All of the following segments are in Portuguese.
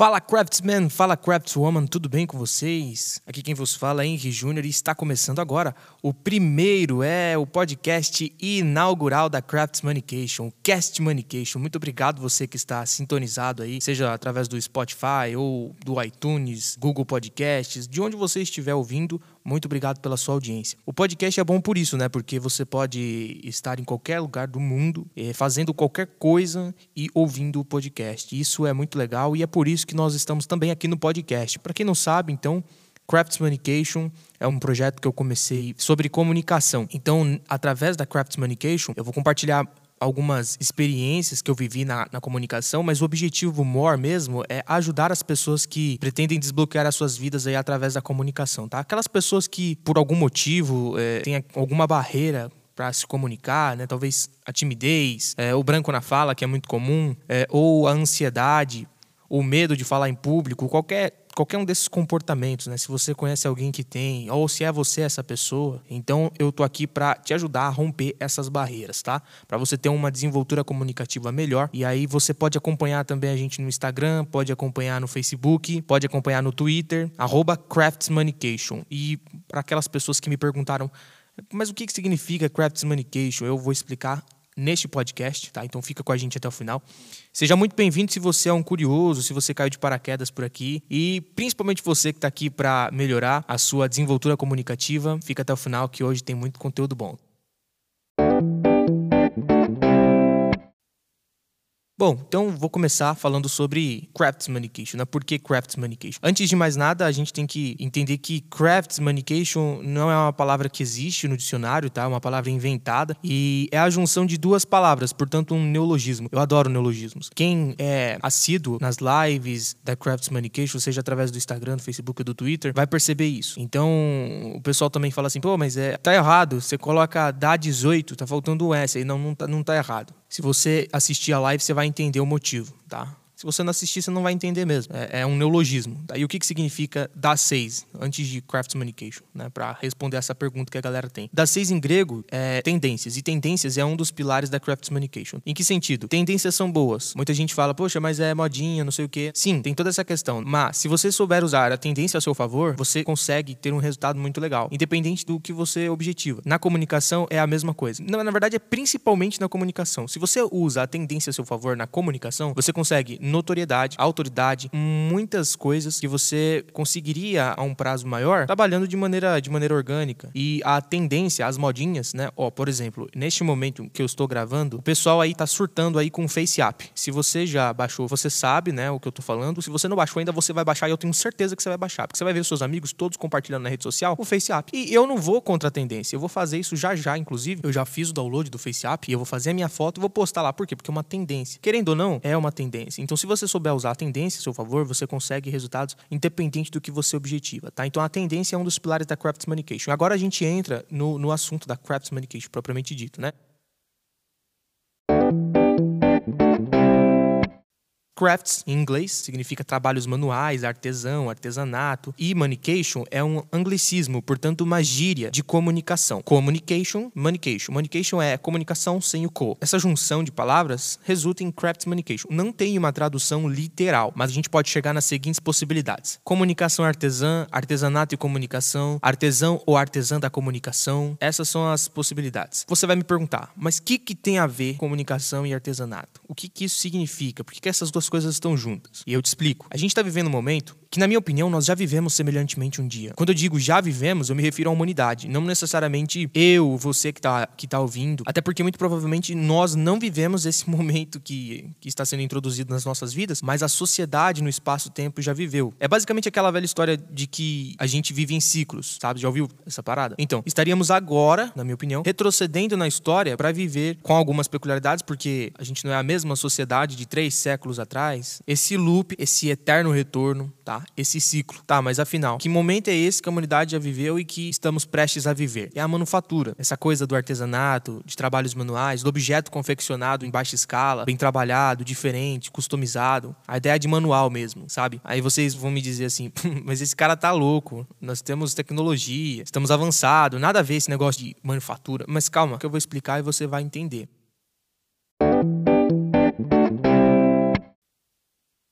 Fala Craftsman, fala Craftswoman, tudo bem com vocês? Aqui quem vos fala é Henry Júnior e está começando agora o primeiro, é o podcast inaugural da Craftsmanication, o Cast. Muito obrigado você que está sintonizado aí, seja através do Spotify ou do iTunes, Google Podcasts, de onde você estiver ouvindo, muito obrigado pela sua audiência. O podcast é bom por isso, né? Porque você pode estar em qualquer lugar do mundo, eh, fazendo qualquer coisa e ouvindo o podcast. Isso é muito legal e é por isso que nós estamos também aqui no podcast. Para quem não sabe, então, Craftsmanication é um projeto que eu comecei sobre comunicação. Então, através da Craftsmanication, eu vou compartilhar algumas experiências que eu vivi na, na, comunicação, mas o objetivo maior mesmo é ajudar as pessoas que pretendem desbloquear as suas vidas aí através da comunicação, tá? Aquelas pessoas que, por algum motivo, é, têm alguma barreira para se comunicar, né? Talvez a timidez, é, o branco na fala, que é muito comum, é, ou a ansiedade, o medo de falar em público, qualquer qualquer um desses comportamentos, né? Se você conhece alguém que tem, ou se é você essa pessoa, então eu tô aqui para te ajudar a romper essas barreiras, tá? Para você ter uma desenvoltura comunicativa melhor. E aí você pode acompanhar também a gente no Instagram, pode acompanhar no Facebook, pode acompanhar no Twitter, @craftsmanication. E para aquelas pessoas que me perguntaram, mas o que, que significa craftsmanication? Eu vou explicar neste podcast, tá? Então fica com a gente até o final. Seja muito bem-vindo se você é um curioso, se você caiu de paraquedas por aqui e principalmente você que está aqui para melhorar a sua desenvoltura comunicativa. Fica até o final que hoje tem muito conteúdo bom. Bom, então vou começar falando sobre craftsmanication, né? Por que craftsmanication? Antes de mais nada, a gente tem que entender que craftsmanication não é uma palavra que existe no dicionário, tá? É uma palavra inventada e é a junção de duas palavras, portanto um neologismo. Eu adoro neologismos. Quem é assíduo nas lives da craftsmanication, seja através do Instagram, do Facebook ou do Twitter, vai perceber isso. Então, o pessoal também fala assim, pô, mas é, tá errado, você coloca da 18, tá faltando o S, aí não, não tá, não tá errado. Se você assistir a live, você vai entender o motivo, tá? Se você não assistir, você não vai entender mesmo. É, é um neologismo. E o que, que significa da seis, antes de craftsmanication, né? Para responder essa pergunta que a galera tem. Da seis em grego é tendências. E tendências é um dos pilares da craftsmanication. Em que sentido? Tendências são boas. Muita gente fala, poxa, mas é modinha, não sei o quê. Sim, tem toda essa questão. Mas, se você souber usar a tendência a seu favor, você consegue ter um resultado muito legal. Independente do que você objetiva. Na comunicação é a mesma coisa. Não, na verdade, é principalmente na comunicação. Se você usa a tendência a seu favor na comunicação, você consegue notoriedade, autoridade, muitas coisas que você conseguiria a um prazo maior trabalhando de maneira, de maneira orgânica. E a tendência, as modinhas, né? Ó, por exemplo, neste momento que eu estou gravando, o pessoal aí tá surtando aí com o Face App. Se você já baixou, você sabe, né, o que eu tô falando. Se você não baixou ainda, você vai baixar e eu tenho certeza que você vai baixar, porque você vai ver os seus amigos todos compartilhando na rede social o Face App. E eu não vou contra a tendência, eu vou fazer isso já já, inclusive. Eu já fiz o download do Face App e eu vou fazer a minha foto e vou postar lá. Por quê? Porque é uma tendência. Querendo ou não, é uma tendência. Então, se você souber usar a tendência a seu favor, você consegue resultados independente do que você objetiva, tá? Então a tendência é um dos pilares da Craftsmanication. Agora a gente entra no, no assunto da Craftsmanication propriamente dito, né? Crafts, em inglês, significa trabalhos manuais, artesão, artesanato. E manication é um anglicismo, portanto, uma gíria de comunicação. Communication, manication. Manication é comunicação sem o co. Essa junção de palavras resulta em craftsmanication. Não tem uma tradução literal, mas a gente pode chegar nas seguintes possibilidades: comunicação artesã, artesanato e comunicação, artesão ou artesã da comunicação. Essas são as possibilidades. Você vai me perguntar, mas o que, que tem a ver comunicação e artesanato? O que, que isso significa? Por que, que essas duas coisas estão juntas. E eu te explico. A gente está vivendo um momento que, na minha opinião, nós já vivemos semelhantemente um dia. Quando eu digo já vivemos, eu me refiro à humanidade, não necessariamente eu, você que está que tá ouvindo, até porque muito provavelmente nós não vivemos esse momento que, que está sendo introduzido nas nossas vidas, mas a sociedade no espaço-tempo já viveu. É basicamente aquela velha história de que a gente vive em ciclos, sabe? Já ouviu essa parada? Então, estaríamos agora, na minha opinião, retrocedendo na história para viver com algumas peculiaridades, porque a gente não é a mesma sociedade de três séculos atrás. Esse loop, esse eterno retorno, tá? Esse ciclo. Tá, mas afinal, que momento é esse que a humanidade já viveu e que estamos prestes a viver? É a manufatura. Essa coisa do artesanato, de trabalhos manuais, do objeto confeccionado em baixa escala, bem trabalhado, diferente, customizado. A ideia de manual mesmo, sabe? Aí vocês vão me dizer assim, mas esse cara tá louco. Nós temos tecnologia, estamos avançados, nada a ver esse negócio de manufatura. Mas calma, que eu vou explicar e você vai entender.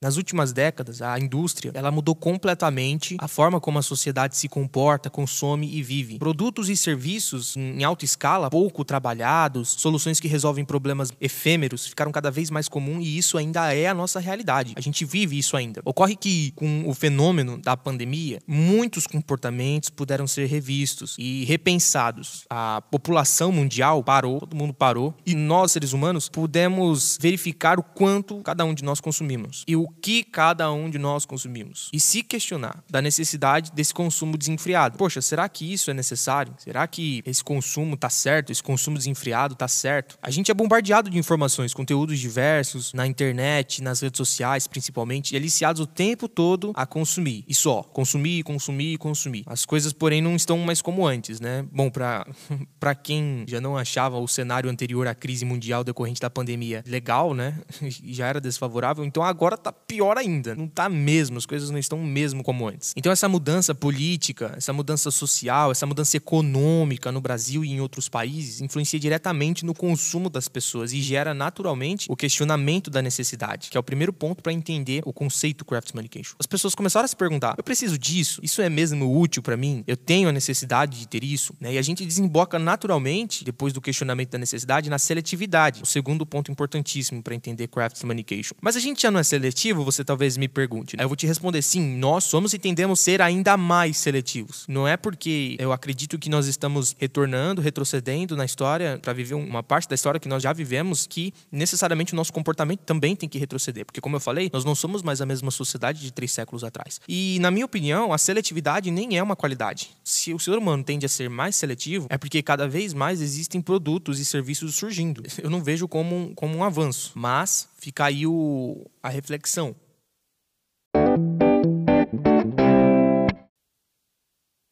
Nas últimas décadas, a indústria ela mudou completamente a forma como a sociedade se comporta, consome e vive. Produtos e serviços em alta escala, pouco trabalhados, soluções que resolvem problemas efêmeros ficaram cada vez mais comum e isso ainda é a nossa realidade. A gente vive isso ainda. Ocorre que, com o fenômeno da pandemia, muitos comportamentos puderam ser revistos e repensados. A população mundial parou, todo mundo parou, e nós, seres humanos, pudemos verificar o quanto cada um de nós consumimos. E o o que cada um de nós consumimos e se questionar da necessidade desse consumo desenfreado. Poxa, será que isso é necessário? Será que esse consumo está certo? Esse consumo desenfreado está certo? A gente é bombardeado de informações, conteúdos diversos na internet, nas redes sociais, principalmente, e aliciados o tempo todo a consumir. E só, consumir, consumir, consumir. As coisas, porém, não estão mais como antes, né? Bom, para para quem já não achava o cenário anterior à crise mundial decorrente da pandemia legal, né? já era desfavorável, então agora tá pior ainda. Não tá mesmo, as coisas não estão mesmo como antes. Então essa mudança política, essa mudança social, essa mudança econômica no Brasil e em outros países influencia diretamente no consumo das pessoas e gera naturalmente o questionamento da necessidade, que é o primeiro ponto para entender o conceito craftsmancation. As pessoas começaram a se perguntar: eu preciso disso? Isso é mesmo útil para mim? Eu tenho a necessidade de ter isso? Né? E a gente desemboca naturalmente, depois do questionamento da necessidade, na seletividade. O segundo ponto importantíssimo para entender craftsmancation. Mas a gente já não é seletivo seletivo, você talvez me pergunte. Né? Eu vou te responder sim, nós somos e tendemos a ser ainda mais seletivos. Não é porque eu acredito que nós estamos retornando, retrocedendo na história para viver uma parte da história que nós já vivemos que necessariamente o nosso comportamento também tem que retroceder, porque como eu falei, nós não somos mais a mesma sociedade de três séculos atrás. E na minha opinião, a seletividade nem é uma qualidade. Se o ser humano tende a ser mais seletivo, é porque cada vez mais existem produtos e serviços surgindo. Eu não vejo como, como um avanço, mas fica aí o, a reflexão.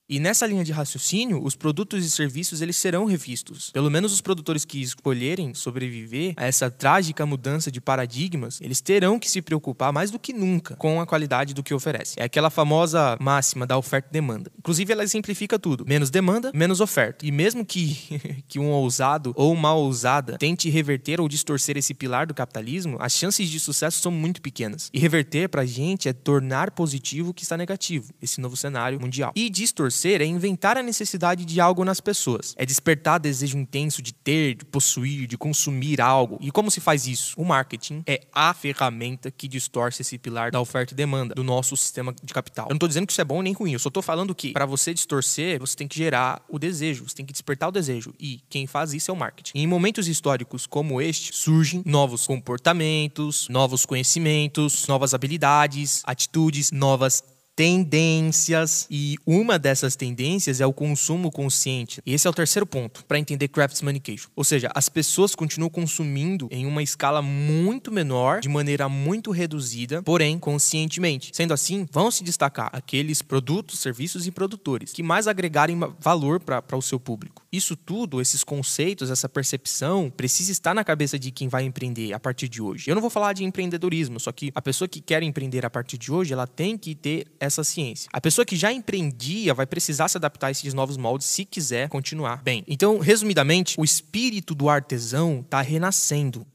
E nessa linha de raciocínio, os produtos e serviços eles serão revistos. Pelo menos os produtores que escolherem sobreviver a essa trágica mudança de paradigmas, eles terão que se preocupar mais do que nunca com a qualidade do que oferece. É aquela famosa máxima da oferta e demanda. Inclusive, ela simplifica tudo: menos demanda, menos oferta. E mesmo que, que um ousado ou uma ousada tente reverter ou distorcer esse pilar do capitalismo, as chances de sucesso são muito pequenas. E reverter para a gente é tornar positivo o que está negativo, esse novo cenário mundial. E distorcer é inventar a necessidade de algo nas pessoas. É despertar desejo intenso de ter, de possuir, de consumir algo. E como se faz isso? O marketing é a ferramenta que distorce esse pilar da oferta e demanda do nosso sistema de capital. Eu não estou dizendo que isso é bom nem ruim, eu só estou falando que para você distorcer, você tem que gerar o desejo, você tem que despertar o desejo. E quem faz isso é o marketing. E em momentos históricos como este, surgem novos comportamentos, novos conhecimentos, novas habilidades, atitudes, novas tendências e uma dessas tendências é o consumo consciente. E esse é o terceiro ponto para entender craftsmanship. Ou seja, as pessoas continuam consumindo em uma escala muito menor, de maneira muito reduzida, porém conscientemente. Sendo assim, vão se destacar aqueles produtos, serviços e produtores que mais agregarem valor para o seu público. Isso tudo, esses conceitos, essa percepção, precisa estar na cabeça de quem vai empreender a partir de hoje. Eu não vou falar de empreendedorismo, só que a pessoa que quer empreender a partir de hoje, ela tem que ter essa ciência. A pessoa que já empreendia vai precisar se adaptar a esses novos moldes se quiser continuar bem. Então, resumidamente, o espírito do artesão está renascendo.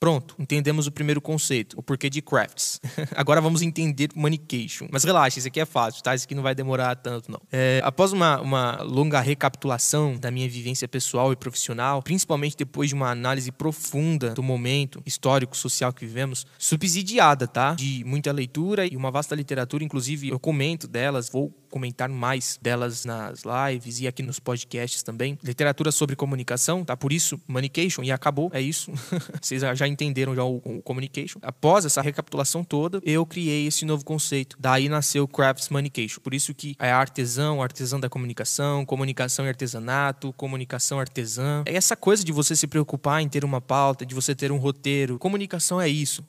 Pronto, entendemos o primeiro conceito, o porquê de crafts. Agora vamos entender manication. Mas relaxa, isso aqui é fácil, tá? Isso aqui não vai demorar tanto, não. É, após uma, uma longa recapitulação da minha vivência pessoal e profissional, principalmente depois de uma análise profunda do momento histórico, social que vivemos, subsidiada, tá? De muita leitura e uma vasta literatura, inclusive eu comento delas, vou comentar mais delas nas lives e aqui nos podcasts também. Literatura sobre comunicação, tá? Por isso, Manication, e acabou, é isso. Vocês já entenderam já o, o, Communication. Após essa recapitulação toda, eu criei esse novo conceito. Daí nasceu o Crafts Manication. Por isso que é artesão, artesão da comunicação, comunicação e artesanato, comunicação artesã. É essa coisa de você se preocupar em ter uma pauta, de você ter um roteiro. Comunicação é isso.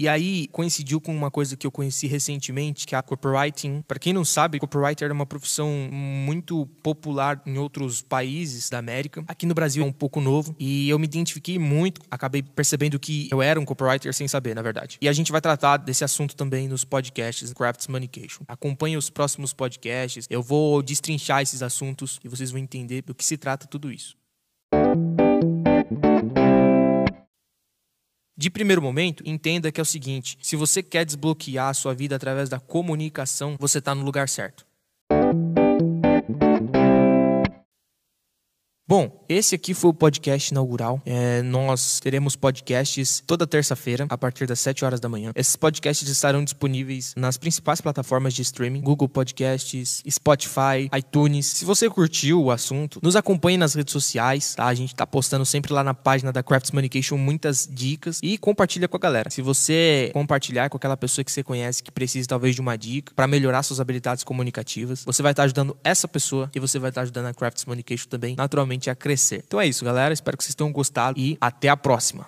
E aí coincidiu com uma coisa que eu conheci recentemente, que é a copywriting. Para quem não sabe, copywriter é uma profissão muito popular em outros países da América. Aqui no Brasil é um pouco novo e eu me identifiquei muito, acabei percebendo que eu era um copywriter sem saber, na verdade. E a gente vai tratar desse assunto também nos podcasts Crafts Communication. Acompanhe os próximos podcasts, eu vou destrinchar esses assuntos e vocês vão entender do que se trata tudo isso. De primeiro momento, entenda que é o seguinte: se você quer desbloquear a sua vida através da comunicação, você está no lugar certo. Bom, esse aqui foi o podcast inaugural. É, nós teremos podcasts toda terça-feira, a partir das 7 horas da manhã. Esses podcasts estarão disponíveis nas principais plataformas de streaming: Google Podcasts, Spotify, iTunes. Se você curtiu o assunto, nos acompanhe nas redes sociais, tá? A gente tá postando sempre lá na página da Crafts muitas dicas e compartilha com a galera. Se você compartilhar com aquela pessoa que você conhece que precisa talvez de uma dica para melhorar suas habilidades comunicativas, você vai estar tá ajudando essa pessoa e você vai estar tá ajudando a Crafts também, naturalmente a crescer. Então é isso, galera. Espero que vocês tenham gostado e até a próxima.